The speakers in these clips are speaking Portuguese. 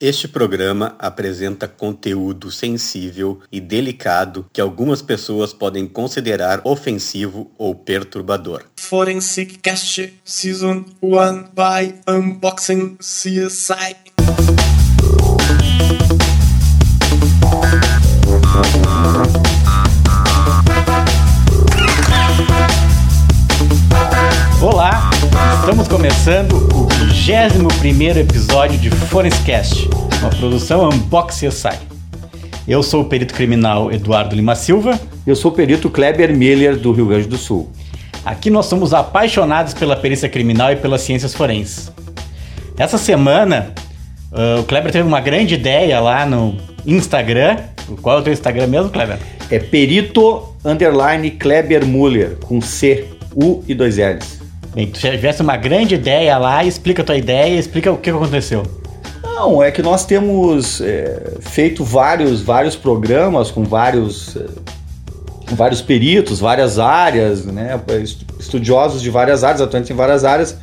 Este programa apresenta conteúdo sensível e delicado que algumas pessoas podem considerar ofensivo ou perturbador. Forensic Cast Season 1 by Unboxing CSI. Olá, estamos começando o 21 episódio de Forenscast, uma produção Unbox CSI. Eu sou o perito criminal Eduardo Lima Silva. Eu sou o perito Kleber Miller, do Rio Grande do Sul. Aqui nós somos apaixonados pela perícia criminal e pelas ciências forenses. Essa semana, uh, o Kleber teve uma grande ideia lá no Instagram. Qual é o teu Instagram mesmo, Kleber? É perito underline Kleber Muller, com C, U e dois L's. Bem, tu tivesse uma grande ideia lá, explica a tua ideia, explica o que aconteceu. Não, é que nós temos é, feito vários, vários programas com vários, é, com vários peritos, várias áreas, né, estudiosos de várias áreas, atuantes em várias áreas.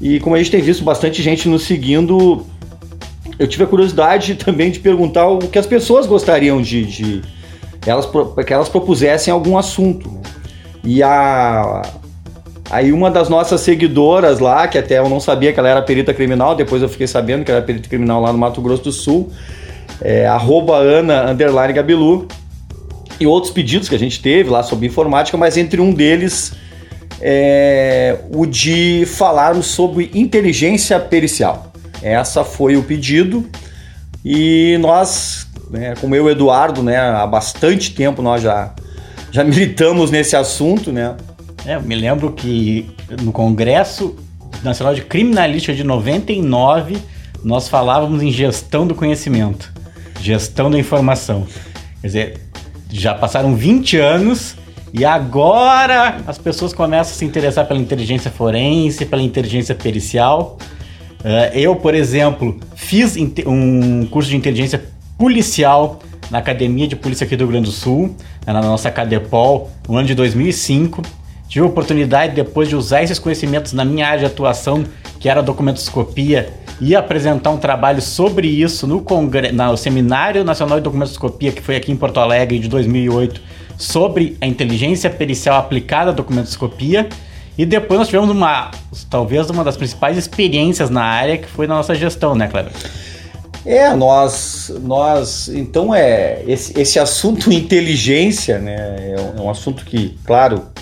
E como a gente tem visto bastante gente nos seguindo, eu tive a curiosidade também de perguntar o que as pessoas gostariam de, de elas, que elas propusessem algum assunto. Né? E a, Aí uma das nossas seguidoras lá, que até eu não sabia que ela era perita criminal, depois eu fiquei sabendo que ela era perita criminal lá no Mato Grosso do Sul, é, arroba Ana underline Gabilu, e outros pedidos que a gente teve lá sobre informática, mas entre um deles é o de falarmos sobre inteligência pericial. Essa foi o pedido e nós, né, como eu e o Eduardo, né, há bastante tempo nós já, já militamos nesse assunto, né? É, eu me lembro que no Congresso Nacional de Criminalística de 99, nós falávamos em gestão do conhecimento, gestão da informação. Quer dizer, já passaram 20 anos e agora as pessoas começam a se interessar pela inteligência forense, pela inteligência pericial. Uh, eu, por exemplo, fiz um curso de inteligência policial na Academia de Polícia aqui do Rio Grande do Sul, na nossa Cadepol, no ano de 2005. Tive a oportunidade, depois de usar esses conhecimentos na minha área de atuação, que era documentoscopia, e apresentar um trabalho sobre isso no, congre... no Seminário Nacional de Documentoscopia, que foi aqui em Porto Alegre, de 2008, sobre a inteligência pericial aplicada à documentoscopia. E depois nós tivemos uma, talvez uma das principais experiências na área, que foi na nossa gestão, né, Kleber? É, nós, nós, então é esse, esse assunto inteligência, né, é um, é um assunto que, claro,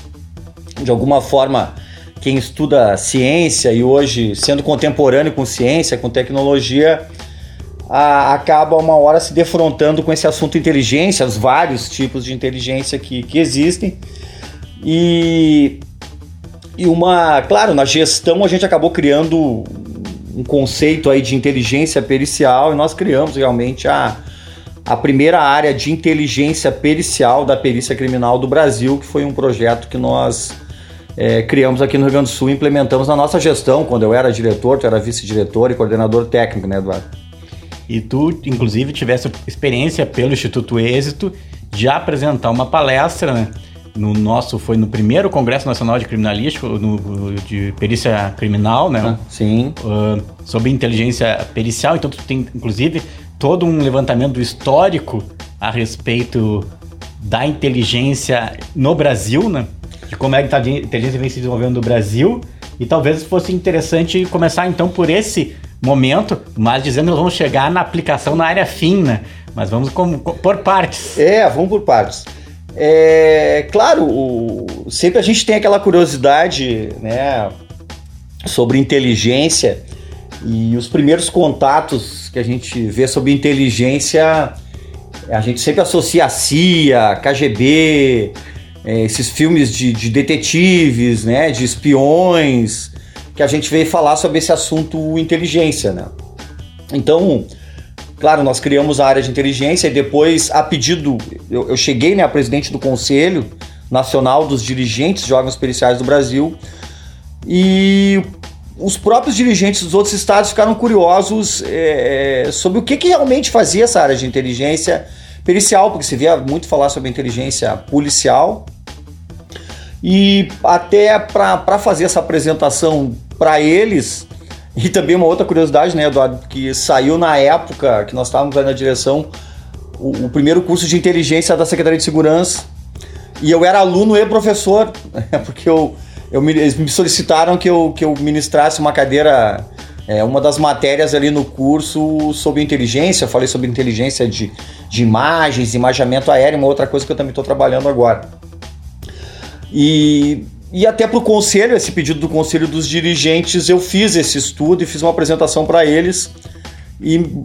de alguma forma, quem estuda ciência e hoje, sendo contemporâneo com ciência, com tecnologia, a, acaba uma hora se defrontando com esse assunto inteligência, os vários tipos de inteligência que, que existem. E, e uma, claro, na gestão a gente acabou criando um conceito aí de inteligência pericial e nós criamos realmente a, a primeira área de inteligência pericial da perícia criminal do Brasil, que foi um projeto que nós é, criamos aqui no Rio Grande do Sul e implementamos na nossa gestão, quando eu era diretor, tu era vice-diretor e coordenador técnico, né, Eduardo? E tu, inclusive, tivesse experiência pelo Instituto Êxito de apresentar uma palestra, né? No nosso, foi no primeiro Congresso Nacional de Criminalística, no, de Perícia Criminal, né? Ah, sim. Uh, sobre inteligência pericial. Então, tu tem, inclusive, todo um levantamento histórico a respeito da inteligência no Brasil, né? De como é que a inteligência vem se desenvolvendo no Brasil. E talvez fosse interessante começar então por esse momento, mas dizendo que nós vamos chegar na aplicação na área fina, mas vamos com, com, por partes. É, vamos por partes. É, claro, o, sempre a gente tem aquela curiosidade, né, sobre inteligência e os primeiros contatos que a gente vê sobre inteligência, a gente sempre associa a CIA, KGB, é, esses filmes de, de, detetives, né, de espiões, que a gente veio falar sobre esse assunto inteligência, né? Então, claro, nós criamos a área de inteligência e depois, a pedido, eu, eu cheguei né, a presidente do Conselho Nacional dos Dirigentes Órgãos Periciais do Brasil e os próprios dirigentes dos outros estados ficaram curiosos é, sobre o que, que realmente fazia essa área de inteligência pericial, porque se via muito falar sobre inteligência policial. E até para fazer essa apresentação para eles, E também uma outra curiosidade, né, Eduardo, que saiu na época que nós estávamos na direção o, o primeiro curso de inteligência da Secretaria de Segurança e eu era aluno e professor, porque eu, eu eles me solicitaram que eu, que eu ministrasse uma cadeira, é, uma das matérias ali no curso sobre inteligência. Eu falei sobre inteligência de, de imagens, imaginamento aéreo, uma outra coisa que eu também estou trabalhando agora. E, e até para o conselho, esse pedido do conselho dos dirigentes, eu fiz esse estudo e fiz uma apresentação para eles. E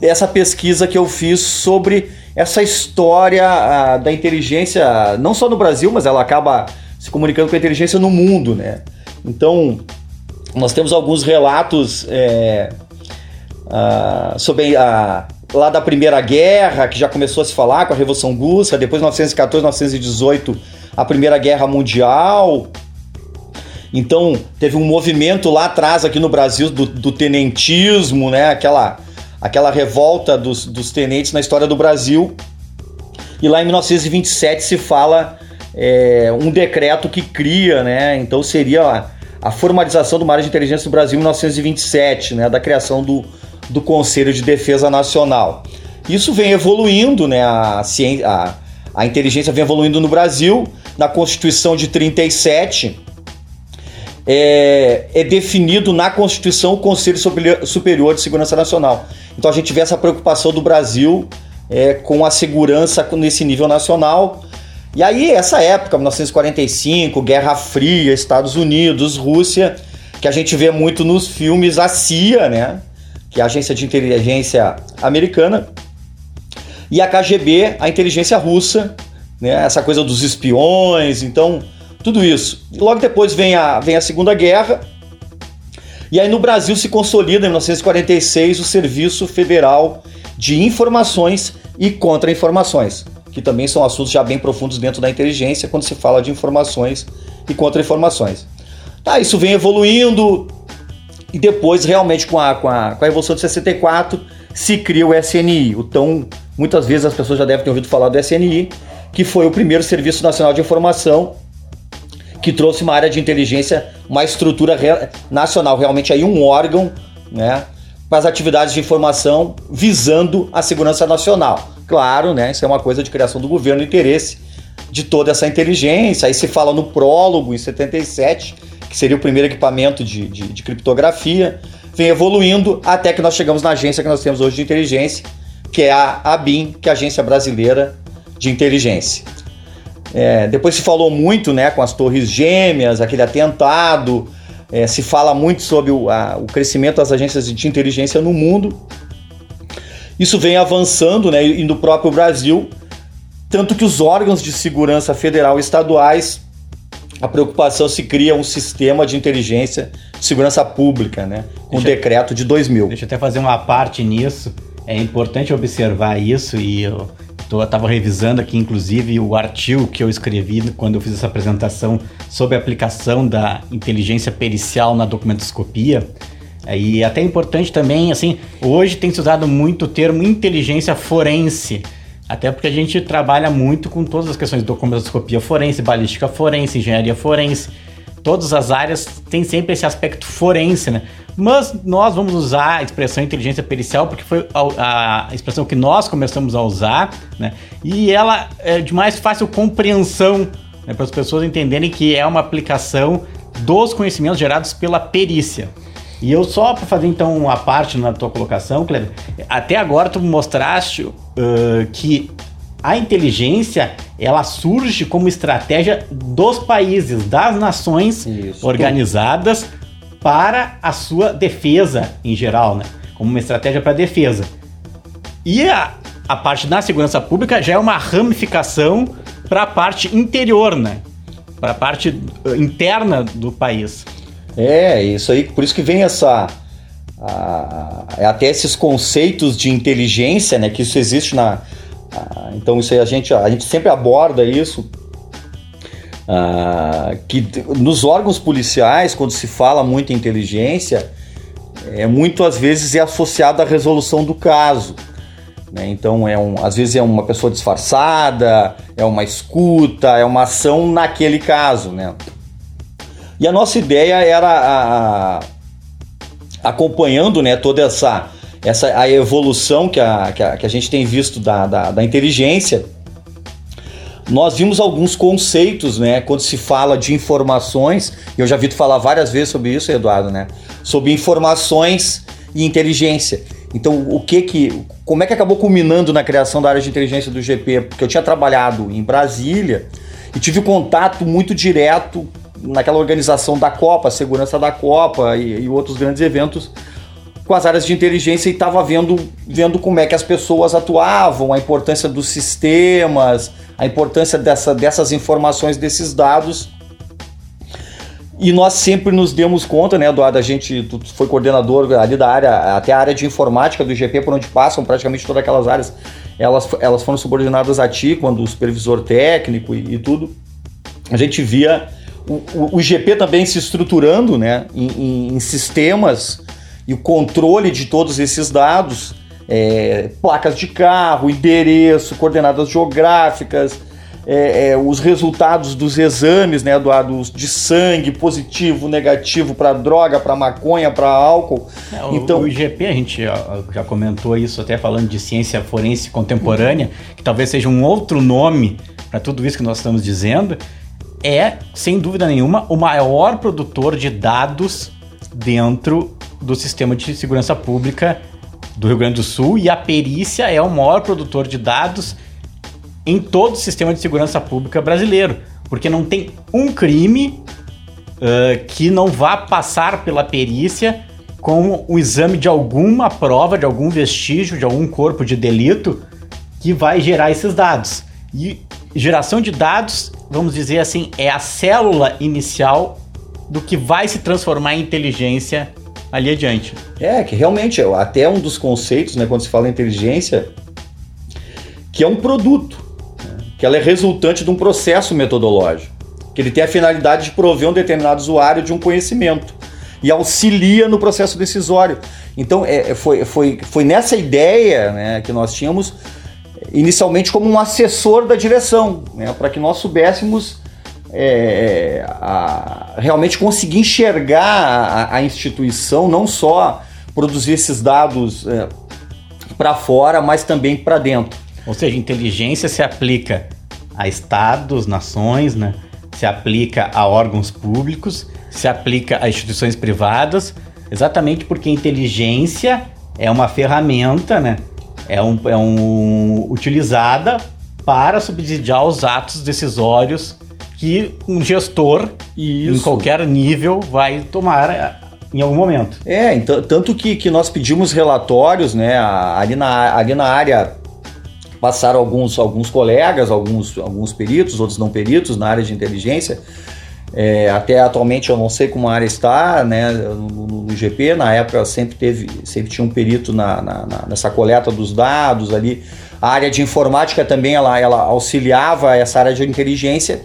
essa pesquisa que eu fiz sobre essa história a, da inteligência, não só no Brasil, mas ela acaba se comunicando com a inteligência no mundo, né? Então, nós temos alguns relatos é, a, sobre a, lá da Primeira Guerra, que já começou a se falar com a Revolução Russa, depois 1914, 1918, a Primeira Guerra Mundial. Então, teve um movimento lá atrás aqui no Brasil do, do tenentismo, né? Aquela aquela revolta dos, dos tenentes na história do Brasil. E lá em 1927 se fala é, um decreto que cria, né? Então seria a, formalização do Mar de Inteligência do Brasil em 1927, né? Da criação do, do Conselho de Defesa Nacional. Isso vem evoluindo, né? A, ciência, a, a inteligência vem evoluindo no Brasil. Na Constituição de 37, é, é, definido na Constituição o Conselho Superior de Segurança Nacional. Então a gente vê essa preocupação do Brasil é, com a segurança nesse nível nacional. E aí, essa época, 1945, Guerra Fria, Estados Unidos, Rússia, que a gente vê muito nos filmes, a CIA, né? Que é a Agência de Inteligência Americana, e a KGB, a inteligência russa, né? Essa coisa dos espiões, então, tudo isso. Logo depois vem a, vem a Segunda Guerra, e aí no Brasil se consolida em 1946 o Serviço Federal de Informações e Contra-Informações, que também são assuntos já bem profundos dentro da inteligência quando se fala de informações e contra-informações. Tá, isso vem evoluindo e depois realmente com a, com a, com a Revolução de 64 se cria o SNI, o tão muitas vezes as pessoas já devem ter ouvido falar do SNI, que foi o primeiro Serviço Nacional de Informação que trouxe uma área de inteligência, uma estrutura re nacional, realmente aí um órgão, né, as atividades de informação visando a segurança nacional. Claro, né, isso é uma coisa de criação do governo, interesse de toda essa inteligência. Aí se fala no prólogo, em 77, que seria o primeiro equipamento de, de, de criptografia, vem evoluindo até que nós chegamos na agência que nós temos hoje de inteligência, que é a ABIN, que é a Agência Brasileira de Inteligência. É, depois se falou muito né, com as torres gêmeas, aquele atentado. É, se fala muito sobre o, a, o, crescimento das agências de inteligência no mundo. Isso vem avançando, né, e no próprio Brasil, tanto que os órgãos de segurança federal e estaduais, a preocupação se cria um sistema de inteligência de segurança pública, né, com o decreto de 2000. Deixa eu até fazer uma parte nisso. É importante observar isso e eu eu estava revisando aqui, inclusive, o artigo que eu escrevi quando eu fiz essa apresentação sobre a aplicação da inteligência pericial na documentoscopia. E até importante também, assim, hoje tem se usado muito o termo inteligência forense, até porque a gente trabalha muito com todas as questões de documentoscopia forense, balística forense, engenharia forense. Todas as áreas têm sempre esse aspecto forense, né? Mas nós vamos usar a expressão inteligência pericial porque foi a, a expressão que nós começamos a usar, né? E ela é de mais fácil compreensão né, para as pessoas entenderem que é uma aplicação dos conhecimentos gerados pela perícia. E eu só para fazer então a parte na tua colocação, Kleber, até agora tu mostraste uh, que a inteligência ela surge como estratégia dos países, das nações Isso. organizadas para a sua defesa em geral, né? Como uma estratégia para defesa. E a, a parte da segurança pública já é uma ramificação para a parte interior, né? Para a parte uh, interna do país. É, isso aí, por isso que vem essa. A, é até esses conceitos de inteligência, né? Que isso existe na. A, então, isso aí a gente, a gente sempre aborda isso ah, que nos órgãos policiais, quando se fala muito em inteligência, é muito vezes é associado à resolução do caso. Né? Então, é um, às vezes é uma pessoa disfarçada, é uma escuta, é uma ação naquele caso. Né? E a nossa ideia era a, acompanhando né, toda essa, essa a evolução que a, que a, que a gente tem visto da, da, da inteligência, nós vimos alguns conceitos, né, quando se fala de informações, eu já vi tu falar várias vezes sobre isso, Eduardo, né, sobre informações e inteligência. Então, o que que, como é que acabou culminando na criação da área de inteligência do GP? Porque eu tinha trabalhado em Brasília e tive contato muito direto naquela organização da Copa, segurança da Copa e, e outros grandes eventos com as áreas de inteligência e estava vendo, vendo como é que as pessoas atuavam, a importância dos sistemas, a importância dessa, dessas informações, desses dados. E nós sempre nos demos conta, né, Eduardo? A gente tu foi coordenador ali da área, até a área de informática do IGP, por onde passam praticamente todas aquelas áreas, elas, elas foram subordinadas a ti, quando o supervisor técnico e, e tudo. A gente via o, o, o, IGP também se estruturando né, em, em, em sistemas e o controle de todos esses dados, é, placas de carro, endereço, coordenadas geográficas, é, é, os resultados dos exames, né, Eduardo, de sangue, positivo, negativo para droga, para maconha, para álcool. É, então, o IGP, a gente já comentou isso até falando de ciência forense contemporânea, que talvez seja um outro nome para tudo isso que nós estamos dizendo, é, sem dúvida nenhuma, o maior produtor de dados dentro do sistema de segurança pública do Rio Grande do Sul e a perícia é o maior produtor de dados em todo o sistema de segurança pública brasileiro, porque não tem um crime uh, que não vá passar pela perícia com o exame de alguma prova, de algum vestígio, de algum corpo de delito que vai gerar esses dados. E geração de dados, vamos dizer assim, é a célula inicial do que vai se transformar em inteligência ali adiante. É, que realmente, até um dos conceitos, né, quando se fala em inteligência, que é um produto, né, que ela é resultante de um processo metodológico, que ele tem a finalidade de prover um determinado usuário de um conhecimento e auxilia no processo decisório. Então, é, é foi, foi, foi nessa ideia né, que nós tínhamos inicialmente como um assessor da direção, né, para que nós soubéssemos é, a, realmente conseguir enxergar a, a, instituição, não só produzir esses dados é, para fora, mas também para dentro. Ou seja, inteligência se aplica a estados, nações, né? se aplica a órgãos públicos, se aplica a instituições privadas, exatamente porque inteligência é uma ferramenta, né? É, um, é um, utilizada para subsidiar os atos decisórios que um gestor Isso. em qualquer nível vai tomar eh, em algum momento. É, então, tanto que, que nós pedimos relatórios, né, ali na, ali na área passaram alguns, alguns colegas, alguns, alguns peritos, outros não peritos na área de inteligência, é, até atualmente eu não sei como a área está, né, no, no GP, na época sempre teve, sempre tinha um perito na, na, na, nessa coleta dos dados ali. A área de informática também ela, ela auxiliava essa área de inteligência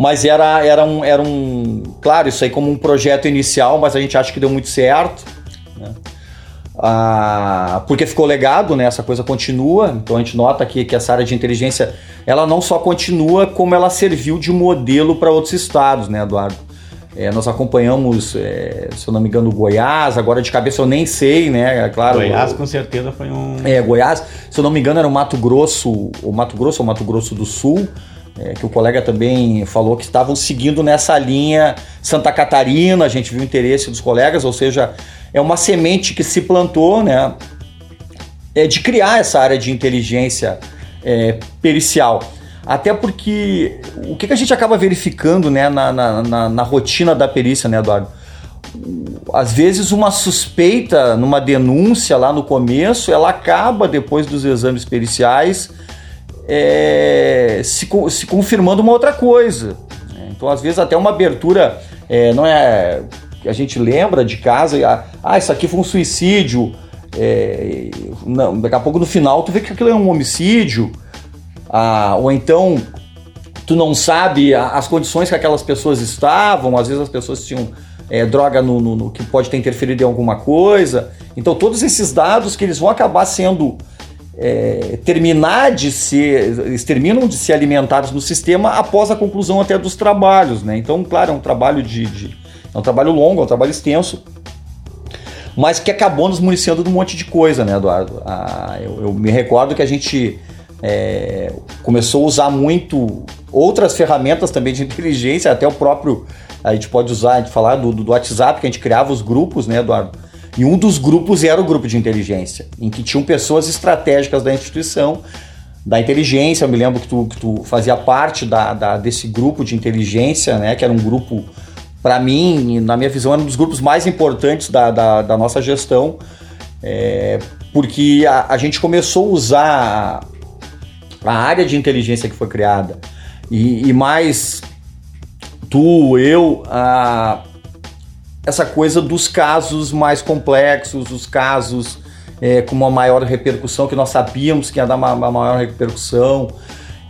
mas era, era, um, era um. Claro, isso aí como um projeto inicial, mas a gente acha que deu muito certo. Né? Ah, porque ficou legado, né? Essa coisa continua. Então a gente nota que, que essa área de inteligência ela não só continua, como ela serviu de modelo para outros estados, né, Eduardo? É, nós acompanhamos, é, se eu não me engano, Goiás, agora de cabeça eu nem sei, né? É claro. Goiás com certeza foi um. É, Goiás, se eu não me engano, era o Mato Grosso, o Mato Grosso ou Mato Grosso do Sul é, que o colega também falou que estavam seguindo nessa linha Santa Catarina, a gente viu o interesse dos colegas, ou seja, é uma semente que se plantou, né, é de criar essa área de inteligência é, pericial. Até porque o que, que a gente acaba verificando né, na, na, na, na rotina da perícia, né, Eduardo? Às vezes uma suspeita numa denúncia lá no começo, ela acaba depois dos exames periciais é, se, se confirmando uma outra coisa. Né? Então, às vezes, até uma abertura é, não é. A gente lembra de casa, ah, ah isso aqui foi um suicídio. É, não, daqui a pouco no final tu vê que aquilo é um homicídio. Ah, ou então tu não sabe as condições que aquelas pessoas estavam, às vezes as pessoas tinham é, droga no, no, no, que pode ter interferido em alguma coisa. Então todos esses dados que eles vão acabar sendo é, terminar de ser, eles terminam de ser alimentados no sistema após a conclusão até dos trabalhos, né? Então, claro, é um trabalho de, de é um trabalho longo, é um trabalho extenso, mas que acabou nos municiando de um monte de coisa, né, Eduardo? Ah, eu, eu, me recordo que a gente é, começou a usar muito outras ferramentas também de inteligência, até o próprio. A gente pode usar, a gente falar do, do WhatsApp, que a gente criava os grupos, né, Eduardo? E um dos grupos era o grupo de inteligência, em que tinham pessoas estratégicas da instituição, da inteligência. Eu me lembro que tu, que tu fazia parte da, da, desse grupo de inteligência, né? Que era um grupo, para mim, na minha visão, era um dos grupos mais importantes da, da, da nossa gestão, é, porque a, a, gente começou a usar a área de inteligência que foi criada e, e mais tu, eu, a, essa coisa dos casos mais complexos, os casos é, com uma maior repercussão, que nós sabíamos que ia dar uma, uma maior repercussão.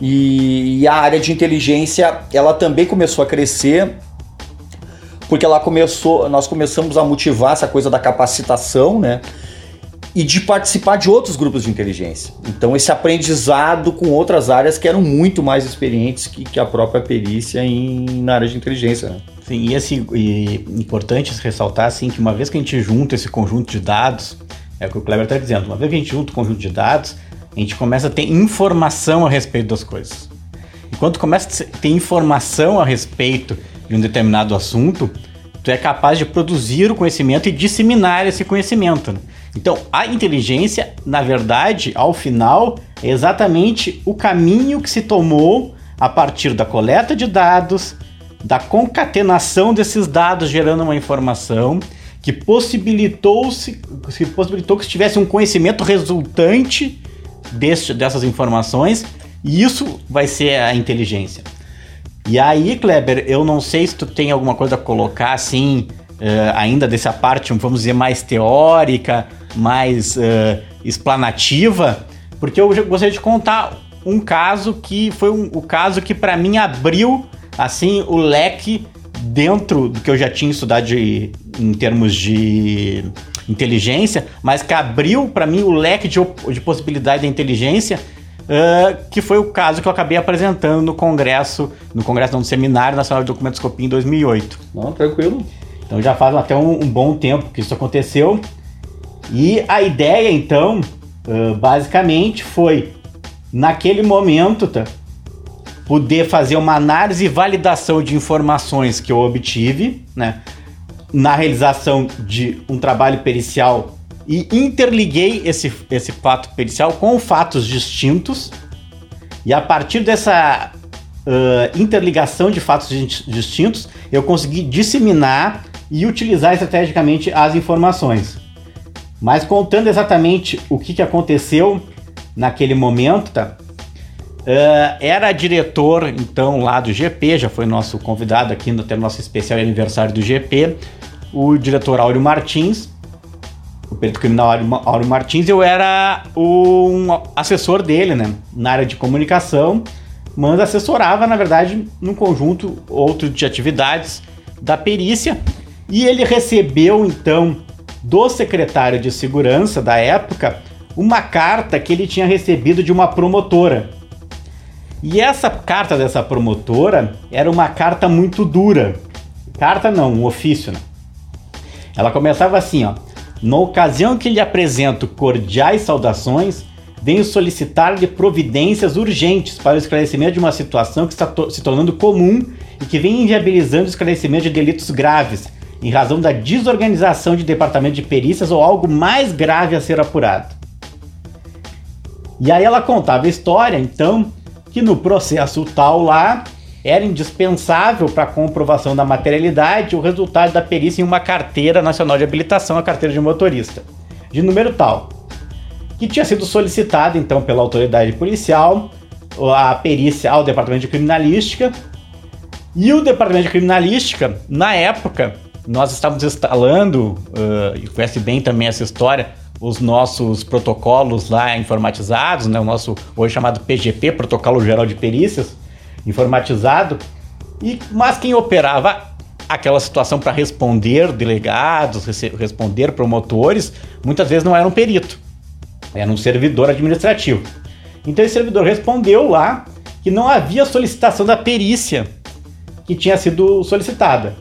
E, e, a área de inteligência, ela também começou a crescer, porque ela começou, nós começamos a motivar essa coisa da capacitação, né? E de participar de outros grupos de inteligência. Então, esse aprendizado com outras áreas que eram muito mais experientes que, que a própria perícia em, na área de inteligência. Né? Sim, e, esse, e importante ressaltar assim, que uma vez que a gente junta esse conjunto de dados, é o que o Kleber está dizendo, uma vez que a gente junta o conjunto de dados, a gente começa a ter informação a respeito das coisas. E quando começa a ter informação a respeito de um determinado assunto, tu é capaz de produzir o conhecimento e disseminar esse conhecimento. Né? Então, a inteligência, na verdade, ao final, é exatamente o caminho que se tomou a partir da coleta de dados, da concatenação desses dados gerando uma informação que possibilitou, -se, que possibilitou que se tivesse um conhecimento resultante desse, dessas informações, e isso vai ser a inteligência. E aí, Kleber, eu não sei se tu tem alguma coisa a colocar assim, uh, ainda dessa parte, vamos dizer, mais teórica, mais uh, explanativa, porque eu gostaria de contar um caso que foi um, o caso que para mim abriu assim o leque dentro do que eu já tinha estudado de, em termos de inteligência, mas que abriu para mim o leque de, de possibilidade da inteligência, uh, que foi o caso que eu acabei apresentando no congresso, no congresso não, no seminário nacional de documentoscopia em 2008. Não, tranquilo. Então já faz até um, um bom tempo que isso aconteceu. E a ideia então, uh, basicamente, foi naquele momento, tá? Poder fazer uma análise e validação de informações que eu obtive, né, na realização de um trabalho pericial e interliguei esse, esse fato pericial com fatos distintos. E a partir dessa uh, interligação de fatos distintos, eu consegui disseminar e utilizar estrategicamente as informações. Mas contando exatamente o que, que aconteceu naquele momento, tá? Uh, era diretor, então, lá do GP, já foi nosso convidado aqui no, nosso especial aniversário do GP, o diretor Áureo Martins, o perito criminal Áureo Martins, eu era um assessor dele, né, na área de comunicação, mas assessorava, na verdade, num conjunto outro de atividades da perícia, e ele recebeu, então, do secretário de segurança da época, uma carta que ele tinha recebido de uma promotora, e essa carta dessa promotora era uma carta muito dura. Carta não, um ofício, né? Ela começava assim, ó. Na ocasião que lhe apresento cordiais saudações, venho solicitar-lhe providências urgentes para o esclarecimento de uma situação que está to se tornando comum e que vem inviabilizando o esclarecimento de delitos graves, em razão da desorganização de departamento de perícias ou algo mais grave a ser apurado. E aí ela contava a história, então, que no processo tal lá era indispensável para comprovação da materialidade o resultado da perícia em uma carteira nacional de habilitação, a carteira de motorista, de número tal, que tinha sido solicitada então pela autoridade policial, a perícia ao departamento de criminalística, e o departamento de criminalística, na época, nós estávamos instalando, uh, e conhece bem também essa história, os nossos protocolos lá informatizados, né? o nosso hoje chamado PGP, Protocolo Geral de Perícias, informatizado, e mas quem operava aquela situação para responder delegados, responder promotores, muitas vezes não era um perito, era um servidor administrativo. Então esse servidor respondeu lá que não havia solicitação da perícia que tinha sido solicitada.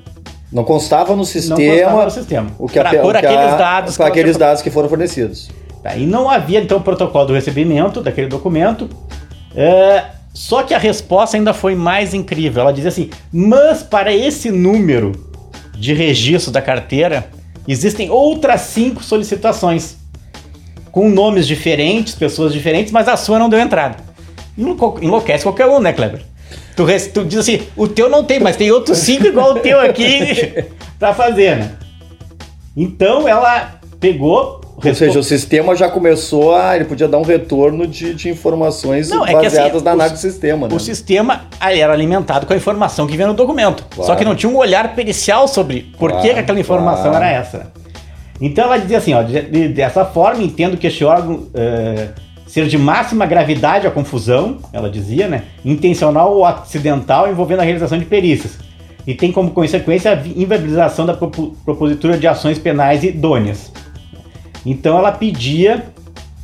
Não constava no sistema, constava no sistema. o que a, Pra- pe- por o que a- aqueles dados por que aqueles você- dados que foram fornecidos. Tá, e não havia então protocolo do recebimento daquele documento. é, só que a resposta ainda foi mais incrível. Ela dizia assim: mas para esse número de registro da carteira existem outras cinco solicitações com nomes diferentes, pessoas diferentes, mas a sua não deu entrada. Enlouquece qualquer um, né, Kleber? Tu, tu diz assim: o teu não tem, mas tem outros cinco igual o teu aqui pra fazer, né? Então ela pegou. Ou seja, o sistema já começou a. Ele podia dar um retorno de, de informações Não, é que baseadas assim, na análise do sistema, né? O sistema aí era alimentado com a informação que vinha no documento. Claro. Só que não tinha um olhar pericial sobre por que Claro, que aquela informação claro. era essa. Então ela dizia assim, ó, de- de- dessa forma entendo que este órgão eh, ser de máxima gravidade a confusão, ela dizia, né, intencional ou acidental envolvendo a realização de perícias. E tem como consequência a vi- inviabilização da propo- propositura de ações penais idôneas. Então ela pedia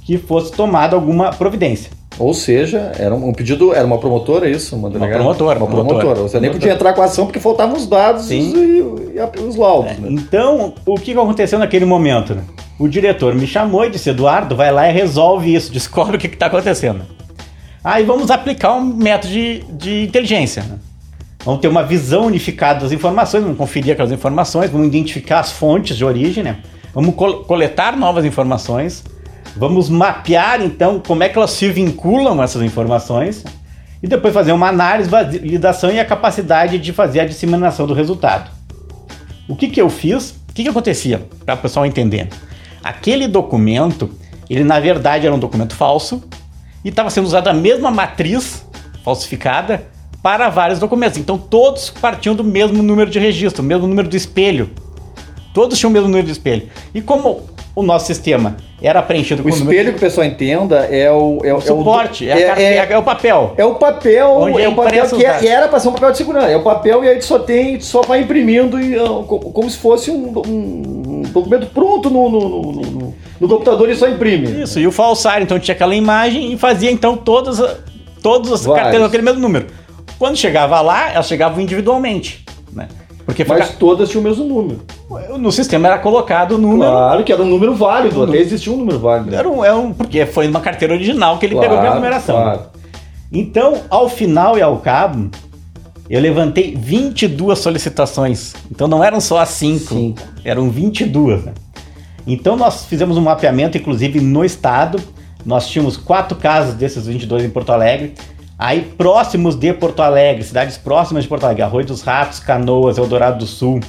que fosse tomada alguma providência. Ou seja, era um pedido, era uma promotora, é isso? Uma, delegada? promotora, Uma promotora. promotora. Você nem Promotora. podia entrar com a ação porque faltavam os dados Sim. e, e a- os laudos. né? Então, o que que aconteceu naquele momento? né? O diretor me chamou e disse: Eduardo, vai lá e resolve isso, descobre o que está acontecendo. Aí vamos aplicar um método de, de inteligência. né? Vamos ter uma visão unificada das informações, vamos conferir aquelas informações, vamos identificar as fontes de origem, né? vamos col- coletar novas informações, vamos mapear então como é que elas se vinculam essas informações e depois fazer uma análise, validação e a capacidade de fazer a disseminação do resultado. O que, que eu fiz? O que, que acontecia? Para o pessoal entender. Aquele documento, ele na verdade era um documento falso e estava sendo usada a mesma matriz falsificada para vários documentos. Então todos partiam do mesmo número de registro, mesmo número do espelho. Todos tinham o mesmo número de espelho. E como o nosso sistema era preenchido O com número- espelho, que o pessoal entenda, é o. É, o- o suporte, é, a é, é- é o papel. é o papel, Onde é é o papel que é- era para ser um papel de segurança. É o papel e aí tu só tem, tu só vai imprimindo e, ah, co- como se fosse um, um documento pronto no, no, no- no- no computador e só imprime. Isso, e o falsário, então tinha aquela imagem e fazia então todas, todas as Vários. carteiras aquele mesmo número. Quando chegava lá, elas chegavam individualmente, né? Porque Mas fica- todas tinham o mesmo número. No sistema era colocado o número. Claro que era um número válido, até existia um número válido. Era um, era um- porque foi numa carteira original que ele pegou pela numeração. claro. Então, ao final e ao cabo, eu levantei 22 solicitações. Então não eram só as 5, Cinco. eram 22. Né? Então nós fizemos um mapeamento, inclusive no estado. Nós tínhamos quatro casos desses 22 em Porto Alegre. Aí próximos de Porto Alegre, cidades próximas de Porto Alegre, Arroio dos Ratos, Canoas, Eldorado do Sul,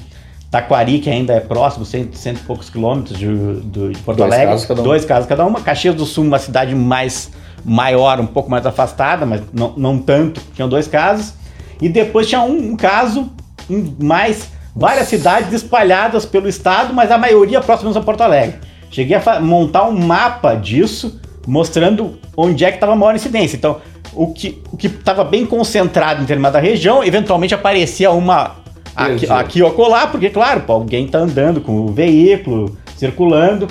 Taquari, que ainda é próximo, cento, cento e poucos quilômetros de, de Porto Dois Alegre. casos cada um. Dois casos cada uma. Caxias do Sul, uma cidade mais maior, um pouco mais afastada, mas não, não tanto, tinham dois casos. E depois tinha um, um caso em mais várias cidades espalhadas pelo estado, mas a maioria próximas a Porto Alegre. Cheguei a montar um mapa disso, mostrando onde é que estava a maior incidência. Então, o que o que estava bem concentrado em determinada região, eventualmente aparecia uma aqui, aqui ou acolá, porque, claro, pô, alguém está andando com o veículo, circulando.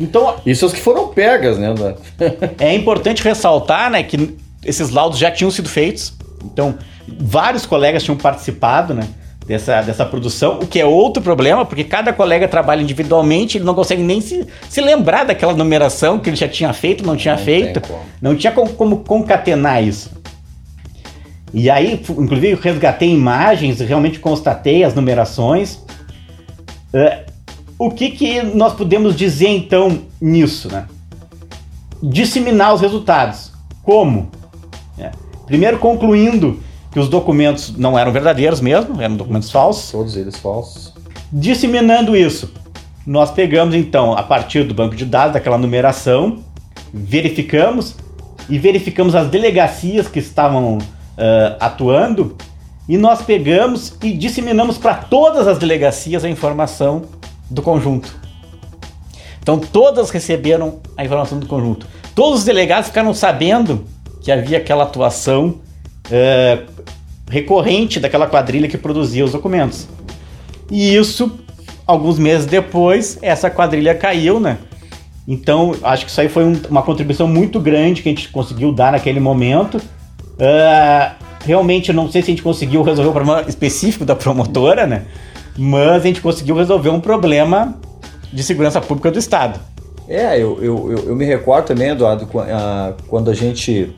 Então, Isso as que foram pegas, né? é importante ressaltar né, que esses laudos já tinham sido feitos, então vários colegas tinham participado né, dessa, dessa produção, o que é outro problema, porque cada colega trabalha individualmente, ele não consegue nem se, se lembrar daquela numeração que ele já tinha feito, não tinha Não feito, não tinha como, como concatenar isso. E aí, inclusive, eu resgatei imagens, realmente constatei as numerações. É, o que, que nós podemos dizer então nisso, né? Disseminar os resultados. Como? É, Primeiro, concluindo que os documentos não eram verdadeiros mesmo, eram documentos falsos. Todos eles falsos. Disseminando isso, nós pegamos então, a partir do banco de dados, daquela numeração, verificamos e verificamos as delegacias que estavam ah, atuando e nós pegamos e disseminamos para todas as delegacias a informação do conjunto. Então todas receberam a informação do conjunto. Todos os delegados ficaram sabendo que havia aquela atuação eh, recorrente daquela quadrilha que produzia os documentos. E isso, alguns meses depois, essa quadrilha caiu, né? Então, acho que isso aí foi um- uma contribuição muito grande que a gente conseguiu dar naquele momento. Ah, realmente, eu não sei se a gente conseguiu resolver o problema específico da promotora, né? mas a gente conseguiu resolver um problema de segurança pública do Estado. É, eu, eu, eu, eu me recordo também, Eduardo, ah, quando a gente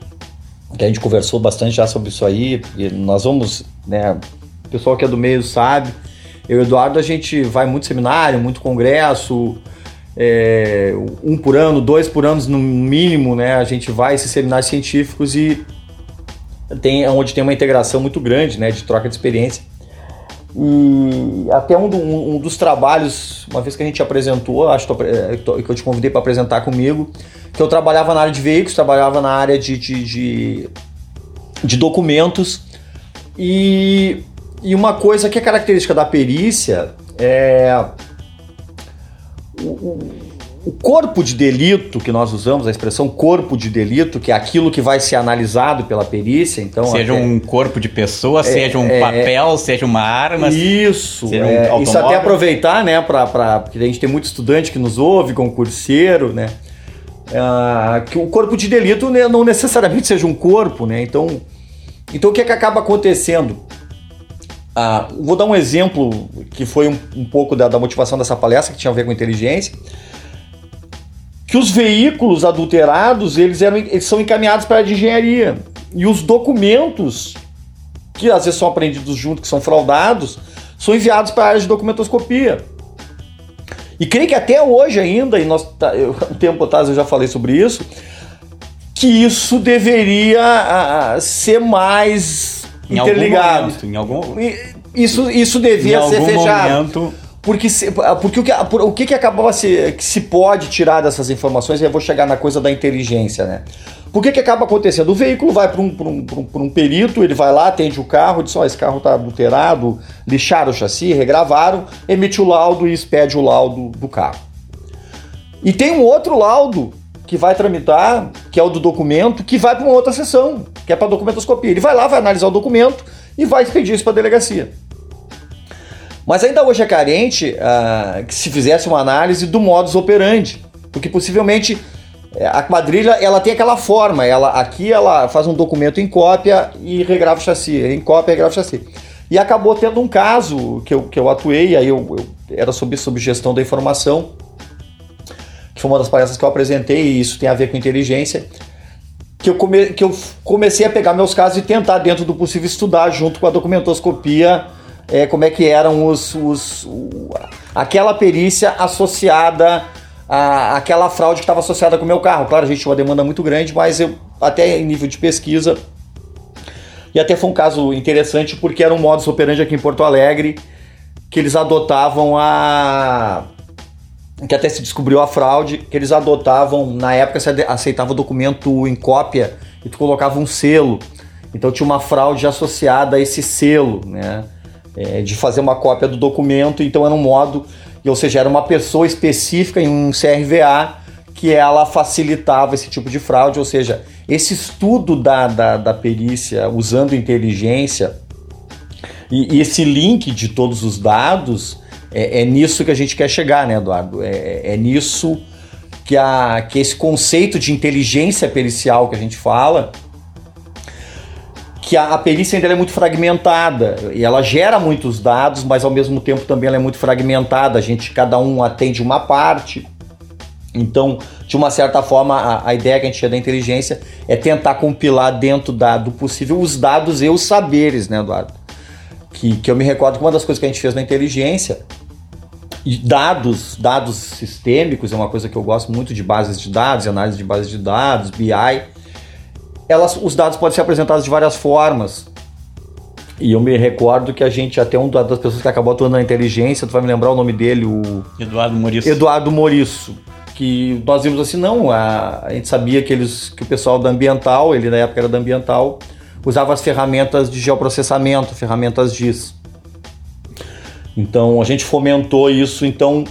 que a gente conversou bastante já sobre isso aí, nós vamos, né, o pessoal que é do meio sabe, eu e Eduardo a gente vai muito seminário, muito congresso, é, um por ano, dois por ano no mínimo, né, a gente vai esses seminários científicos e tem onde tem uma integração muito grande, né, de troca de experiência. E até um, um, um, dos trabalhos, uma vez que a gente apresentou, acho é, que eu te convidei para apresentar comigo, que eu trabalhava na área de veículos, trabalhava na área de, de, de, de documentos. E, e uma coisa que é característica da perícia é. Corpo de delito que nós usamos, a expressão corpo de delito, que é aquilo que vai ser analisado pela perícia, então seja até, um corpo de pessoa, é, seja um é, papel, seja uma arma, isso, seja é, um isso até aproveitar, né, para porque a gente tem muito estudante que nos ouve, concurseiro, né, ah, que o corpo de delito né, não necessariamente seja um corpo, né, então, então o que é que acaba acontecendo? Ah, vou dar um exemplo que foi um, um pouco da, da motivação dessa palestra que tinha a ver com inteligência que os veículos adulterados eles, eram, eles são encaminhados para a de engenharia. E os documentos, que às vezes são apreendidos junto, que são fraudados, são enviados para a área de documentoscopia. E creio que até hoje ainda, e nós, tá, eu, um tempo atrás eu já falei sobre isso, que isso deveria a, ser mais em interligado. Momento, em algum... Isso, isso devia ser fechado. Momento porque, se, porque o, que, o que, que acabava se, que se pode tirar dessas informações, e eu vou chegar na coisa da inteligência, né? Por que, que acaba acontecendo? O veículo vai para um, um, um, um, perito, ele vai lá, atende o carro, diz: Ó, oh, esse carro está adulterado, lixaram o chassi, regravaram, emite o laudo e expede o laudo do carro. E tem um outro laudo que vai tramitar, que é o do documento, que vai para uma outra sessão, que é para documentoscopia. Ele vai lá, vai analisar o documento e vai expedir isso para a delegacia. Mas ainda hoje é carente uh, que se fizesse uma análise do modus operandi, porque possivelmente eh, a quadrilha ela tem aquela forma, ela aqui ela faz um documento em cópia e regrava o chassi, em cópia e regrava o chassi. E acabou tendo um caso que eu, que eu atuei, aí eu, eu era sobre, sobre gestão da informação, que foi uma das palestras que eu apresentei, e isso tem a ver com inteligência, que eu, come, que eu comecei a pegar meus casos e tentar, dentro do possível, estudar junto com a documentoscopia é, como é que eram os, os o, aquela perícia associada à, àquela fraude que estava associada com o meu carro. Claro, a gente tinha uma demanda muito grande, mas eu até em nível de pesquisa e até foi um caso interessante porque era um modus operandi aqui em Porto Alegre que eles adotavam a que até se descobriu a fraude, que eles adotavam, na época você aceitava o documento em cópia e tu colocava um selo. Então tinha uma fraude associada a esse selo, né? É, de fazer uma cópia do documento, então era um modo, ou seja, era uma pessoa específica em um CRVA que ela facilitava esse tipo de fraude, ou seja, esse estudo da, da, da perícia usando inteligência e, e, esse link de todos os dados é, é, nisso que a gente quer chegar, né, Eduardo? É, é nisso que, a, que esse conceito de inteligência pericial que a gente fala que a, a perícia ainda é muito fragmentada e ela gera muitos dados, mas ao mesmo tempo também ela é muito fragmentada. A gente, cada um atende uma parte. Então, de uma certa forma, a, a ideia que a gente tinha da inteligência é tentar compilar dentro da, do possível os dados e os saberes, né, Eduardo? Que, que eu me recordo que uma das coisas que a gente fez na inteligência, e dados, dados sistêmicos é uma coisa que eu gosto muito de bases de dados, análise de bases de dados, BI elas, os dados podem ser apresentados de várias formas. E eu me recordo que a gente, até um das pessoas que acabou atuando na inteligência, tu vai me lembrar o nome dele, o. Eduardo Moriço. Eduardo Moriço. Que nós vimos assim, não, a, a gente sabia que, eles, que o pessoal da ambiental, ele na época era da ambiental, usava as ferramentas de geoprocessamento, ferramentas GIS. Então a gente fomentou isso, então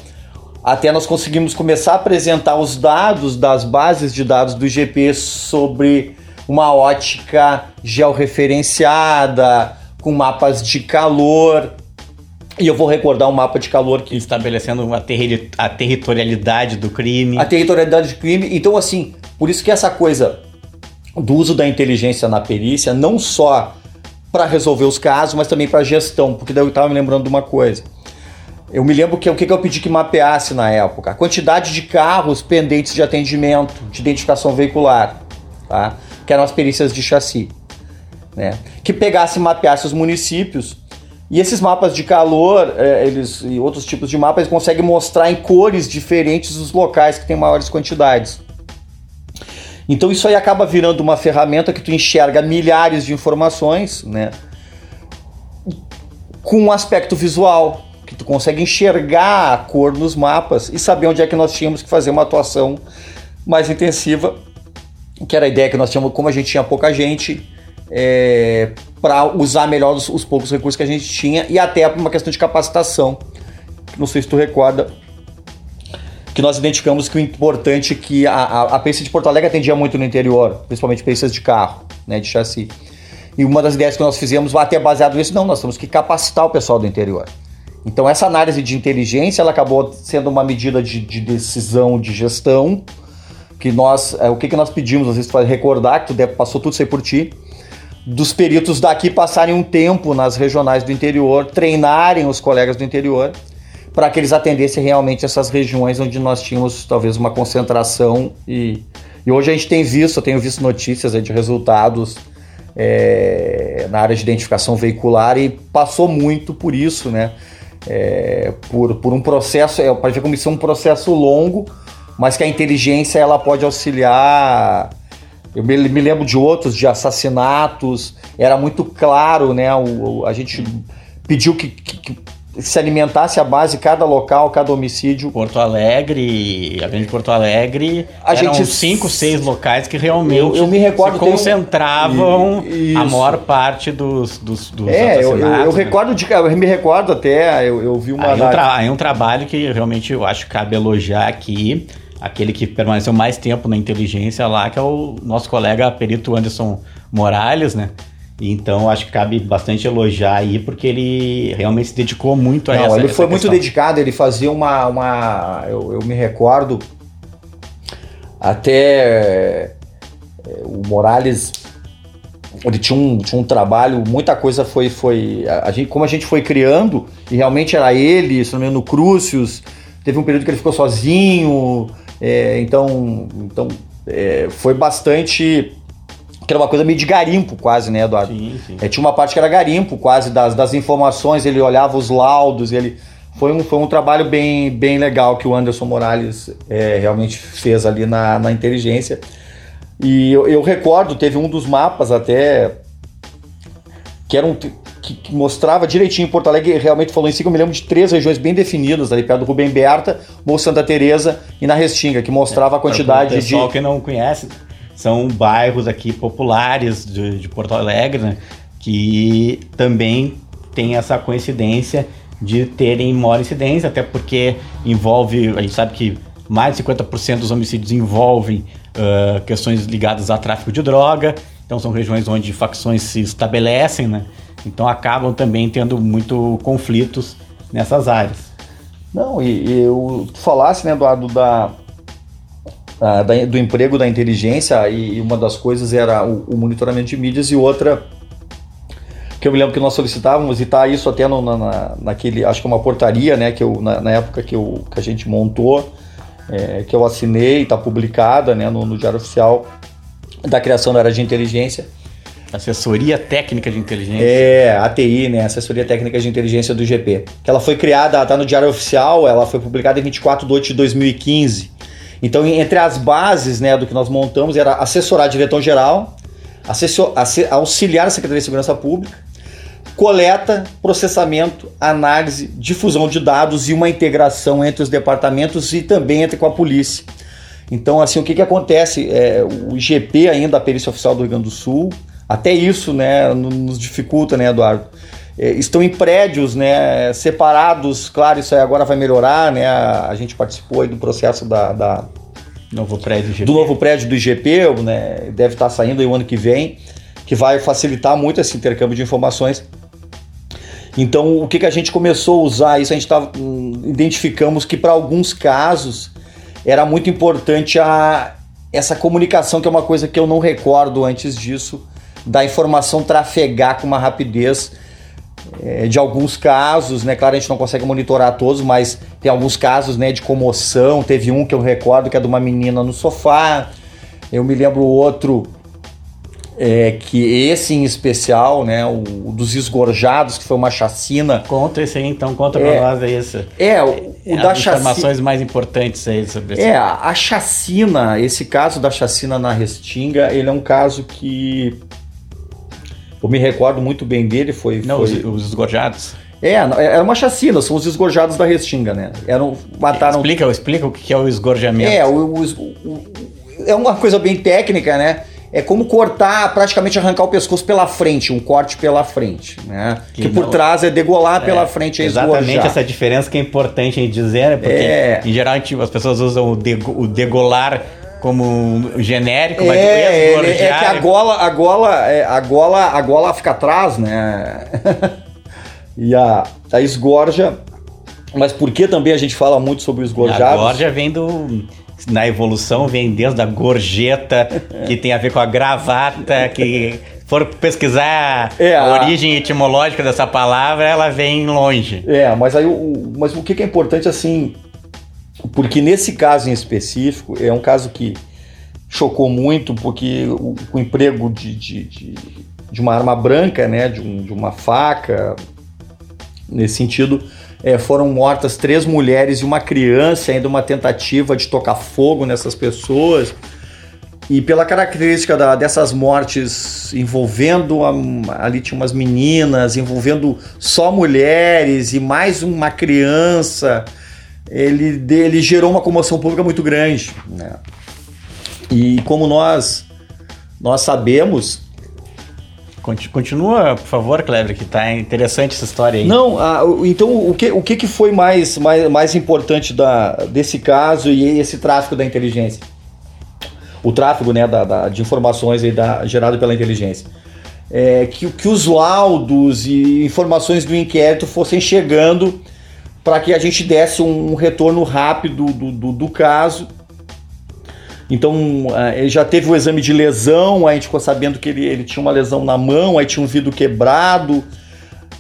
até nós conseguimos começar a apresentar os dados das bases de dados do IGP sobre uma ótica georreferenciada, com mapas de calor. E eu vou recordar um mapa de calor que. Estabelecendo a, terri a territorialidade do crime. A territorialidade do crime. Então, assim, por isso que essa coisa do uso da inteligência na perícia, não só para resolver os casos, mas também para gestão. Porque daí eu estava me lembrando de uma coisa. eu me lembro que o que, que eu pedi que mapeasse na época? A quantidade de carros pendentes de atendimento, de identificação veicular, tá? Que eram as perícias de chassi. Né? Que pegasse e mapeasse os municípios. E esses mapas de calor, é, eles e outros tipos de mapas, conseguem mostrar em cores diferentes os locais que têm maiores quantidades. Então isso aí acaba virando uma ferramenta que tu enxerga milhares de informações, né? Com um aspecto visual, que tu consegue enxergar a cor nos mapas e saber onde é que nós tínhamos que fazer uma atuação mais intensiva, que era a ideia que nós tínhamos, como a gente tinha pouca gente, é, para usar melhor os, os, poucos recursos que a gente tinha e até uma questão de capacitação. Não sei se tu recorda que nós identificamos que o importante é que a, a, a perícia de Porto Alegre atendia muito no interior, principalmente perícias de carro, né, de chassi. E uma das ideias que nós fizemos, até baseado nisso, não, nós temos que capacitar o pessoal do interior. Então essa análise de inteligência ela acabou sendo uma medida de, de decisão de gestão que nós é, o que, que nós pedimos às vezes para recordar que tu passou tudo isso aí por ti dos peritos daqui passarem um tempo nas regionais do interior treinarem os colegas do interior para que eles atendessem realmente essas regiões onde nós tínhamos talvez uma concentração e, e hoje a gente tem visto eu tenho visto notícias de resultados é, na área de identificação veicular e passou muito por isso né? É, por, por um processo, é, pode ver como isso é um processo longo, mas que a inteligência ela pode auxiliar. Eu me, me lembro de outros, de assassinatos, era muito claro, né? O, a gente pediu que, que, que se alimentasse a base cada local, cada homicídio. Porto Alegre, a grande Porto Alegre, a eram gente cinco, seis locais que realmente eu, eu me recordo, concentravam um... a maior parte dos, dos, dos é, eu, eu, eu, né? recordo de, eu me recordo até, eu, eu vi uma aí, um tra... aí um trabalho que realmente eu acho que cabe elogiar aqui, aquele que permaneceu mais tempo na inteligência lá, que é o nosso colega perito Anderson Morales, né? Então acho que cabe bastante elogiar aí, porque ele realmente se dedicou muito a Não, essa Ele foi essa muito dedicado, ele fazia uma. uma eu, eu me recordo até é, o Morales ele tinha um, tinha um trabalho, muita coisa foi. foi a, gente, como a gente foi criando, e realmente era ele, se não me engano, no Crucius, teve um período que ele ficou sozinho, é, então, então é, foi bastante que era uma coisa meio de garimpo quase, né, Eduardo? Sim, sim. É, tinha uma parte que era garimpo quase das, das informações, ele olhava os laudos, ele... Foi um, foi um trabalho bem, bem legal que o Anderson Morales é, realmente fez ali na, na inteligência. E eu, eu, recordo, teve um dos mapas até que era um, que, que, mostrava direitinho Porto Alegre, realmente falou em si, que eu me lembro de três regiões bem definidas, ali perto do Rubem Berta, Morro Santa Teresa e na Restinga, que mostrava é, a quantidade de... O pessoal que não conhece, são bairros aqui populares de, de Porto Alegre, né? que também tem essa coincidência de terem maior incidência, até porque envolve, a gente sabe que mais de 50% dos homicídios envolvem uh, questões ligadas a tráfico de droga, então são regiões onde facções se estabelecem, né? Então acabam também tendo muito conflitos nessas áreas. Não, e, eu falasse, né, Eduardo, da, da, do emprego da inteligência e, uma das coisas era o, o, monitoramento de mídias e outra que eu me lembro que nós solicitávamos e tá isso até no, na, naquele, acho que é uma portaria, né, que eu, na, na época que, eu, que a gente montou, é, que eu assinei, está publicada, né, no, no Diário Oficial da criação da área de inteligência. Assessoria Técnica de Inteligência. É, ATI, né? Assessoria Técnica de Inteligência do GP. Que ela foi criada, está no Diário Oficial, ela foi publicada em 24 de 8 de 2015. Então, entre as bases né, do que nós montamos era assessorar diretor-geral, auxiliar a Secretaria de Segurança Pública, coleta, processamento, análise, difusão de dados e uma integração entre os departamentos e também entre com a polícia. Então, assim, o que, que acontece? É, o IGP ainda, a Perícia Oficial do Rio Grande do Sul, até isso né, nos dificulta, né, Eduardo? É, estão em prédios né, separados, claro, isso aí agora vai melhorar, né? A, gente participou do processo da, da novo prédio IGP. do novo prédio do IGP, né? Deve estar saindo aí o ano que vem, que vai facilitar muito esse intercâmbio de informações. Então, o que, que a gente começou a usar isso? A gente tá, hum, identificamos que para alguns casos era muito importante a, essa comunicação, que é uma coisa que eu não recordo antes disso, da informação trafegar com uma rapidez é, de alguns casos, né? Claro, a gente não consegue monitorar todos, mas tem alguns casos, né, de comoção. Teve um que eu recordo que é de uma menina no sofá. Eu me lembro outro é, que esse em especial, né, o, o, dos esgorjados, que foi uma chacina. Conta esse aí, então, conta pra é, nós aí esse. É, o, o é, da As informações mais importantes aí sobre esse. É, a, a chacina, esse caso da chacina na Restinga, ele é um caso que eu me recordo muito bem dele, foi... Não, foi... Os, os esgorjados. É, era uma chacina, são os esgorjados da Restinga, né? Eram, mataram... Explica, explica o que é o esgorjamento. É, o, o, o, é uma coisa bem técnica, né? é como cortar, praticamente arrancar o pescoço pela frente, um corte pela frente, né? Que, que por não, trás é degolar é, pela frente, é Exatamente esgorjar. essa diferença que é importante em dizer, porque é. em geral as pessoas usam o, o degolar como genérico, mas é, é, é que a gola, a gola, é, a gola, a gola fica atrás, né? e a, a esgorja. Mas por que também a gente fala muito sobre o esgorjado? A gorja vem do na evolução vem desde a gorjeta, que tem a ver com a gravata, que for pesquisar é, a origem etimológica dessa palavra, ela vem longe. É, mas aí o, mas o que é importante assim, porque nesse caso em específico, é um caso que chocou muito, porque o, o emprego de, de, de, de, uma arma branca, né, de, um, de uma faca, nesse sentido, é, foram mortas três mulheres e uma criança, ainda uma tentativa de tocar fogo nessas pessoas. E pela característica da, dessas mortes envolvendo a, ali tinha umas meninas, envolvendo só mulheres e mais uma criança, ele, ele gerou uma comoção pública muito grande. Né? E como nós nós sabemos, Continua, por favor, Kleber, que tá interessante essa história aí. Não, ah, então o que, o que foi mais, mais, mais importante da, desse caso e esse tráfico da inteligência? O tráfego né, da, da de informações aí da, gerado pela inteligência. É, que, que os laudos e informações do inquérito fossem chegando para que a gente desse um retorno rápido do, do, do caso então, é, ele já teve o exame de lesão, a gente ficou sabendo que ele, ele tinha uma lesão na mão, aí tinha um vidro quebrado.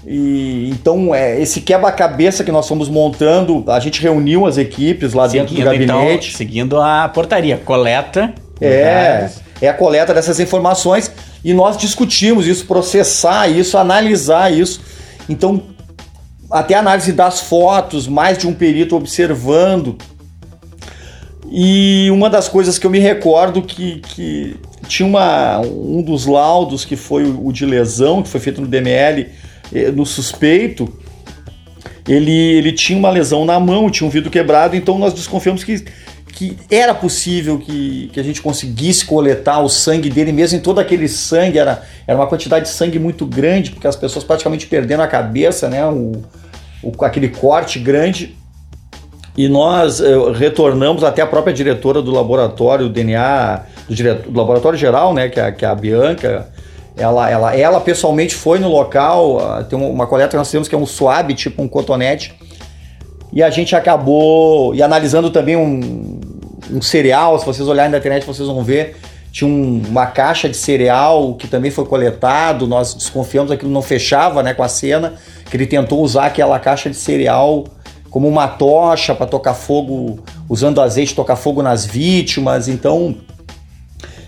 E, então, é, esse quebra-cabeça que nós fomos montando, a gente reuniu as equipes lá seguindo, dentro do gabinete. Então, seguindo a portaria, coleta. É, é a coleta dessas informações e nós discutimos isso, processar isso, analisar isso. Então, até análise das fotos, mais de um perito observando. E uma das coisas que eu me recordo que, que tinha uma, um dos laudos que foi o, de lesão, que foi feito no DML, eh, no suspeito, ele, ele tinha uma lesão na mão, tinha um vidro quebrado, então nós desconfiamos que, que era possível que, que a gente conseguisse coletar o sangue dele, mesmo em todo aquele sangue, era, era uma quantidade de sangue muito grande, porque as pessoas praticamente perderam a cabeça, né? O, o, aquele corte grande. E nós eh, retornamos até a própria diretora do laboratório, do DNA, do, diretor, do laboratório geral, né, que é, que é a Bianca. Ela, ela, ela pessoalmente foi no local, uh, tem uma, uma coleta que nós temos que é um swab, tipo um cotonete, e a gente acabou, e analisando também um, um cereal, se vocês olharem na internet vocês vão ver, tinha um, uma caixa de cereal que também foi coletado, nós desconfiamos aquilo não fechava né, com a cena, que ele tentou usar aquela caixa de cereal como uma tocha para tocar fogo, usando azeite tocar fogo nas vítimas. Então,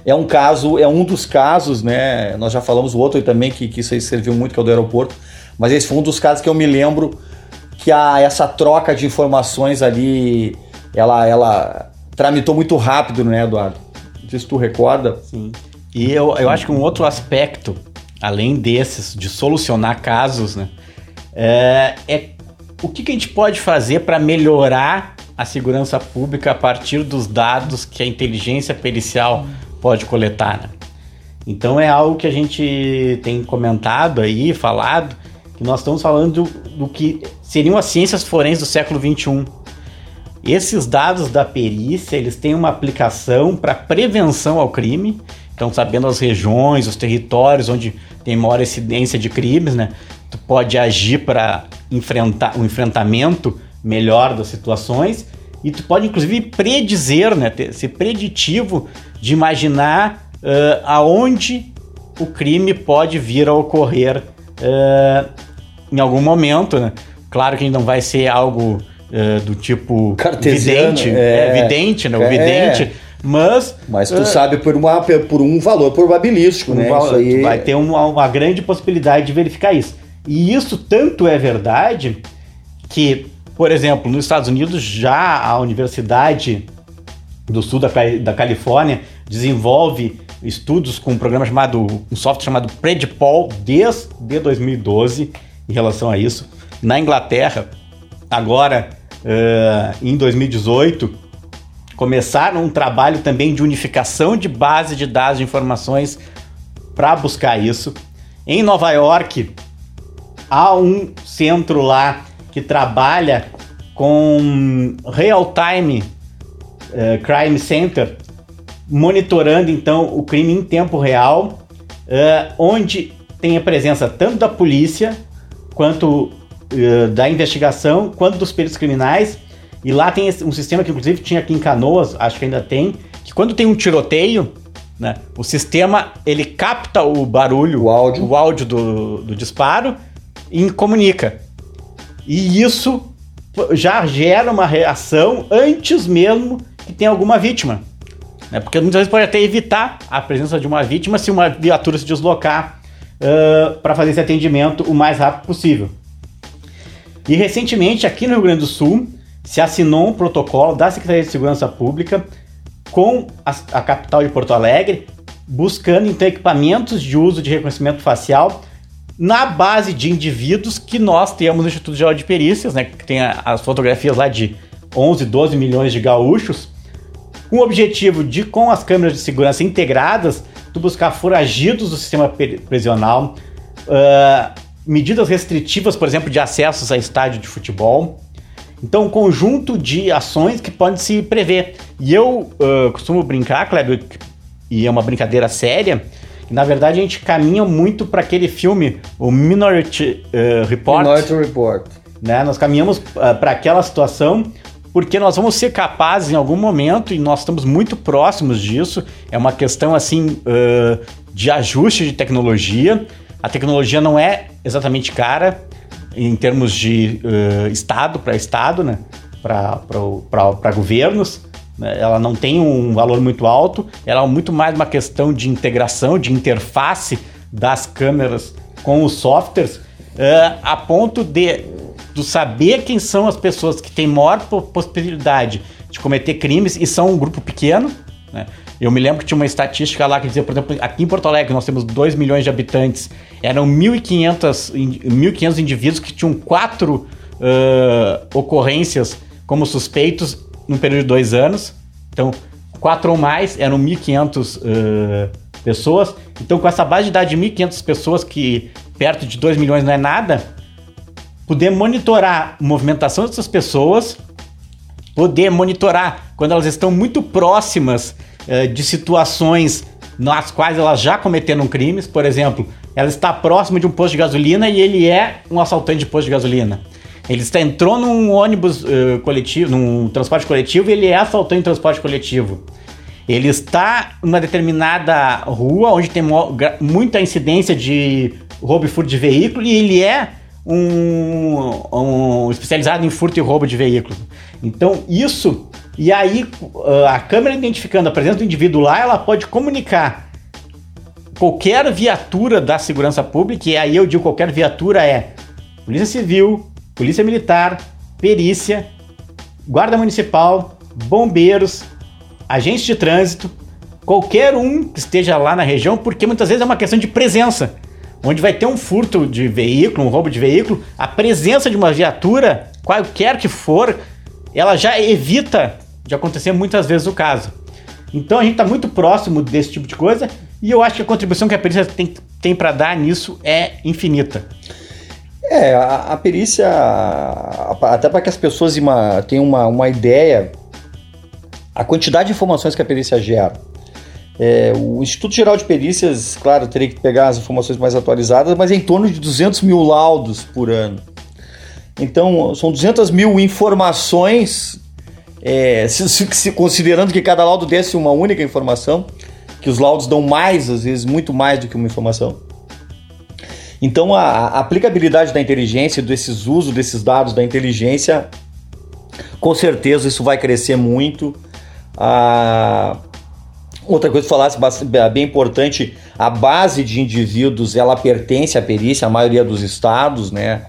é um caso, é um dos casos, né? Nós já falamos o outro também que, que isso aí serviu muito, que é o do aeroporto, mas esse foi um dos casos que eu me lembro que a, essa troca de informações ali, ela, ela tramitou muito rápido, né, Eduardo? Não sei se tu recorda. Sim. E eu, eu acho que um outro aspecto, além desses, de solucionar casos, né, é, é o que, que a gente pode fazer para melhorar a segurança pública a partir dos dados que a inteligência pericial pode coletar. Né? Então é algo que a gente tem comentado aí, falado, que nós estamos falando do, do que seriam as ciências forenses do século XXI. Esses dados da perícia, eles têm uma aplicação para prevenção ao crime, então sabendo as regiões, os territórios onde tem maior incidência de crimes, né? Tu pode agir para enfrentar o um enfrentamento melhor das situações e tu pode inclusive predizer, né, ter, ser preditivo de imaginar uh, aonde o crime pode vir a ocorrer uh, em algum momento, né? Claro que não vai ser algo uh, do tipo Cartesiano, vidente, é. é, vidente, né? O É. vidente, mas Mas tu uh, sabe por, uma, por um valor probabilístico, né? um val- Isso aí. vai ter uma, uma grande possibilidade de verificar isso. E isso tanto é verdade que, por exemplo, nos Estados Unidos já a Universidade do Sul da, da Califórnia desenvolve estudos com um programa chamado, um software chamado Predpol desde 2012 em relação a isso. Na Inglaterra, agora eh, em 2018, começaram um trabalho também de unificação de base de dados de informações para buscar isso. Em Nova York, há um centro lá que trabalha com real-time eh, crime center, monitorando então o crime em tempo real, eh, onde tem a presença tanto da polícia quanto eh, da investigação, quanto dos peritos criminais. E lá tem um sistema que inclusive tinha aqui em Canoas, acho que ainda tem, que quando tem um tiroteio, né, o sistema ele capta o barulho, O áudio. o áudio do, do disparo e comunica. E isso já gera uma reação antes mesmo que tenha alguma vítima. Né? Porque muitas vezes pode até evitar a presença de uma vítima se uma viatura se deslocar para fazer esse atendimento o mais rápido possível. E recentemente, aqui no Rio Grande do Sul, se assinou um protocolo da Secretaria de Segurança Pública com a, a capital de Porto Alegre, buscando então equipamentos de uso de reconhecimento facial na base de indivíduos que nós temos no Instituto Geral de Perícias, né, que tem as fotografias lá de 11, 12 milhões de gaúchos, com o objetivo de, com as câmeras de segurança integradas, tu buscar foragidos do sistema prisional, ah, medidas restritivas, por exemplo, de acessos a estádio de futebol. Então, um conjunto de ações que podem se prever. E eu ah, costumo brincar, Kleber, e é uma brincadeira séria, que na verdade a gente caminha muito para aquele filme, o Minority ah, Report Minority Report. né? Nós caminhamos para aquela situação porque nós vamos ser capazes em algum momento e nós estamos muito próximos disso. É uma questão assim ãh, de ajuste de tecnologia. A tecnologia não é exatamente cara em termos de ãh, estado para estado, né? Para governos. né? Ela não tem um valor muito alto. Ela é muito mais uma questão de integração, de interface das câmeras com os softwares, ãh, a ponto de do saber quem são as pessoas que têm maior po- possibilidade de cometer crimes e são um grupo pequeno. Né? Eu me lembro que tinha uma estatística lá que dizia, por exemplo, aqui em Porto Alegre nós temos 2 milhões de habitantes, eram 1.500 in- 1.500 indivíduos que tinham quatro ãh, ocorrências como suspeitos num período de dois anos. Então, quatro ou mais eram 1.500 ãh, pessoas. Então, com essa base de dados de 1.500 pessoas, que perto de 2 milhões não é nada, poder monitorar a movimentação dessas pessoas, poder monitorar quando elas estão muito próximas eh, de situações nas quais elas já cometeram crimes, por exemplo, ela está próxima de um posto de gasolina e ele é um assaltante de posto de gasolina. Ele está, entrou num ônibus eh, coletivo, num transporte coletivo e ele é assaltante de transporte coletivo. Ele está numa determinada rua onde tem muita incidência de roubo e furto de veículo e ele é um, um especializado em furto e roubo de veículos. Então, isso. E aí, ah, a câmera identificando a presença do indivíduo lá, ela pode comunicar qualquer viatura da segurança pública, e aí eu digo qualquer viatura é Polícia Civil, Polícia Militar, Perícia, Guarda Municipal, Bombeiros, agentes de trânsito, qualquer um que esteja lá na região, porque muitas vezes é uma questão de presença. Onde vai ter um furto de veículo, um roubo de veículo, a presença de uma viatura, qualquer que for, ela já evita de acontecer muitas vezes o caso. Então a gente está muito próximo desse tipo de coisa e eu acho que a contribuição que a perícia tem, tem para dar nisso é infinita. É, a, a perícia, até para que as pessoas tenham uma, uma ideia, a quantidade de informações que a perícia gera. É, o Instituto Geral de Perícias, claro, teria que pegar as informações mais atualizadas, mas é em torno de 200 mil laudos por ano. Então, são 200 mil informações, é, se- se- considerando que cada laudo desse uma única informação, que os laudos dão mais, às vezes, muito mais do que uma informação. Então a, a aplicabilidade da inteligência, desses usos desses dados da inteligência, com certeza isso vai crescer muito. Ah, outra coisa que falasse bem importante, a base de indivíduos ela pertence à perícia, a maioria dos estados, né?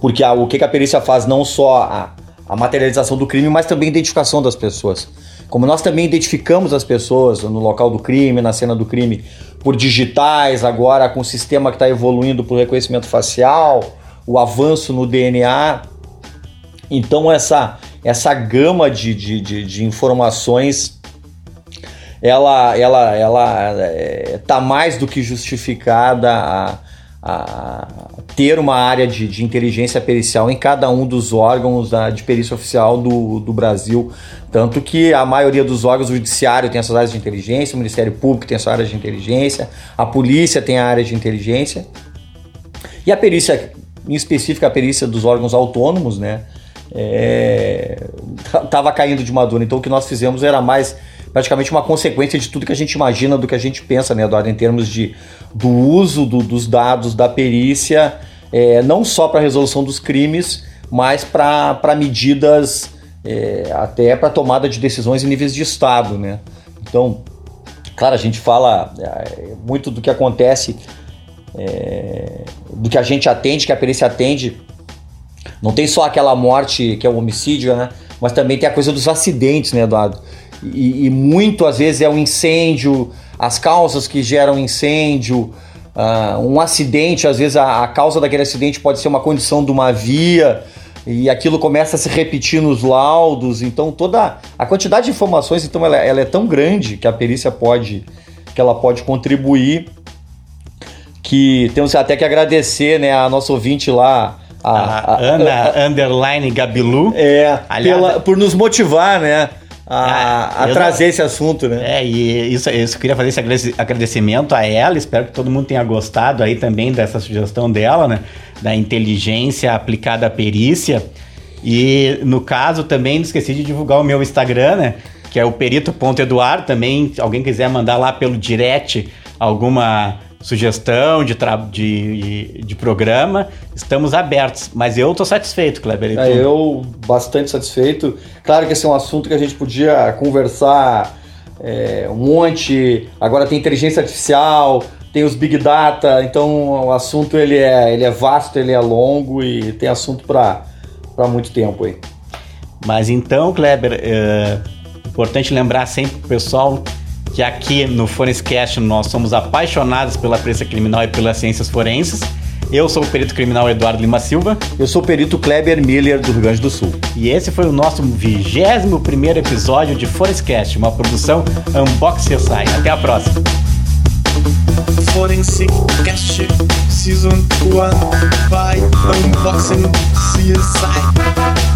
Porque a, o que a perícia faz não só a, a materialização do crime, mas também a identificação das pessoas. Como nós também identificamos as pessoas no local do crime, na cena do crime, por digitais, agora com o sistema que está evoluindo para o reconhecimento facial, o avanço no DNA. Então, essa, essa gama de, de, de, de informações ela, ela, ela é, tá mais do que justificada a, a ter uma área de, de, inteligência pericial em cada um dos órgãos da, de perícia oficial do, do Brasil. Tanto que a maioria dos órgãos, o judiciário tem essas áreas de inteligência, o Ministério Público tem essa área de inteligência, a polícia tem a área de inteligência. E a perícia, em específico a perícia dos órgãos autônomos, né? Estava é, caindo de madura. Então o que nós fizemos era mais praticamente uma consequência de tudo que a gente imagina, do que a gente pensa, né, Eduardo, em termos de, do uso do, dos dados da perícia, é, não só para a resolução dos crimes, mas para medidas, é, até para tomada de decisões em níveis de Estado. Né? Então, claro, a gente fala é, muito do que acontece, é, do que a gente atende, que a perícia atende. Não tem só aquela morte que é o homicídio, né? mas também tem a coisa dos acidentes, né, Eduardo? E, e, muito às vezes é um incêndio, as causas que geram incêndio, uh, um acidente, às vezes a, a, causa daquele acidente pode ser uma condição de uma via e aquilo começa a se repetir nos laudos, então toda a quantidade de informações então ela, ela é tão grande que a perícia pode que ela pode contribuir que temos até que agradecer né, a nossa ouvinte lá a, a Ana a, Underline Gabilu é, pela, por nos motivar, né? A, a trazer não... esse assunto, né? É, e isso, isso eu queria fazer esse agradecimento a ela. Espero que todo mundo tenha gostado aí também dessa sugestão dela, né? Da inteligência aplicada à perícia. E no caso também não esqueci de divulgar o meu Instagram, né? Que é o perito.eduardo. Também, se alguém quiser mandar lá pelo direct alguma sugestão de, de, de programa, estamos abertos. Mas eu estou satisfeito, Kleber. É, eu bastante satisfeito. Claro que esse é um assunto que a gente podia conversar é, um monte. Agora tem inteligência artificial, tem os big data, então o assunto ele é, ele é vasto, ele é longo e tem assunto para muito tempo aí. Mas então, Kleber, é importante lembrar sempre o pessoal que aqui no Forenscast nós somos apaixonados pela perícia criminal e pelas ciências forenses. Eu sou o perito criminal Eduardo Lima Silva. Eu sou o perito Kleber Miller, do Rio Grande do Sul. E esse foi o nosso 21 primeiro episódio de Forenscast, uma produção Unbox CSI. Até a próxima! Season 1 by Unboxing CSI